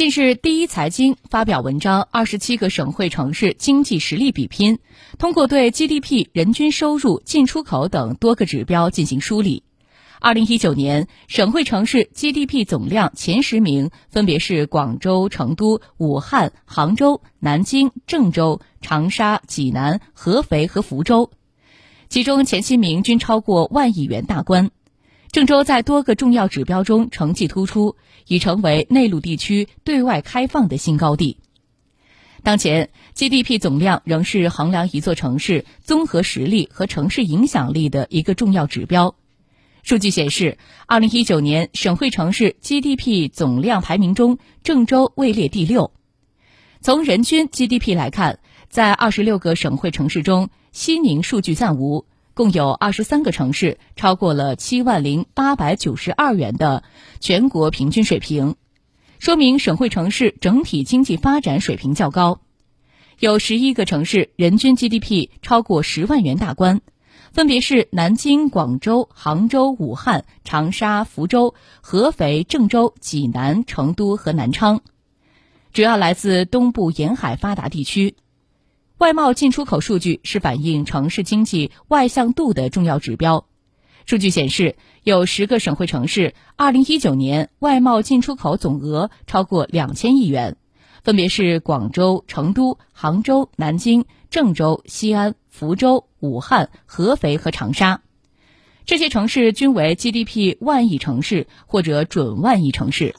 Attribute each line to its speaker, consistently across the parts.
Speaker 1: 近日，第一财经发表文章《二十七个省会城市经济实力比拼》，通过对 GDP、人均收入、进出口等多个指标进行梳理。二零一九年，省会城市 GDP 总量前十名分别是广州、成都、武汉、杭州、南京、郑州、长沙、济南、合肥和福州，其中前七名均超过万亿元大关。郑州在多个重要指标中成绩突出，已成为内陆地区对外开放的新高地。当前，GDP 总量仍是衡量一座城市综合实力和城市影响力的一个重要指标。数据显示，二零一九年省会城市 GDP 总量排名中，郑州位列第六。从人均 GDP 来看，在二十六个省会城市中，西宁数据暂无。共有二十三个城市超过了七万零八百九十二元的全国平均水平，说明省会城市整体经济发展水平较高。有十一个城市人均 GDP 超过十万元大关，分别是南京、广州、杭州、武汉、长沙、福州、合肥、郑州、济南、成都和南昌，主要来自东部沿海发达地区。外贸进出口数据是反映城市经济外向度的重要指标。数据显示，有十个省会城市2019年外贸进出口总额超过两千亿元，分别是广州、成都、杭州、南京、郑州、西安、福州、武汉、合肥和长沙。这些城市均为 GDP 万亿城市或者准万亿城市。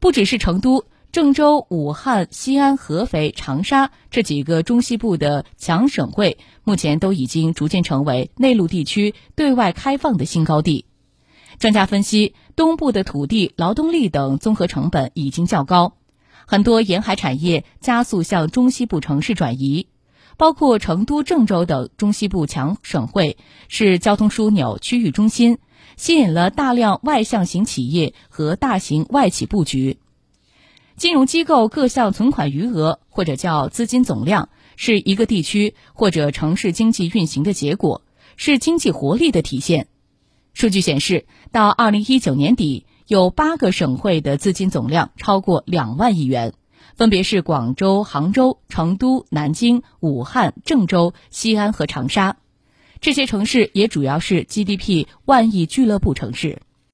Speaker 1: 不只是成都。郑州、武汉、西安、合肥、长沙这几个中西部的强省会，目前都已经逐渐成为内陆地区对外开放的新高地。专家分析，东部的土地、劳动力等综合成本已经较高，很多沿海产业加速向中西部城市转移，包括成都、郑州等中西部强省会，是交通枢纽、区域中心，吸引了大量外向型企业和大型外企布局。金融机构各项存款余额，或者叫资金总量，是一个地区或者城市经济运行的结果，是经济活力的体现。数据显示，到二零一九年底，有八个省会的资金总量超过两万亿元，分别是广州、杭州、成都、南京、武汉、郑州、西安和长沙。这些城市也主要是 GDP 万亿俱乐部城市。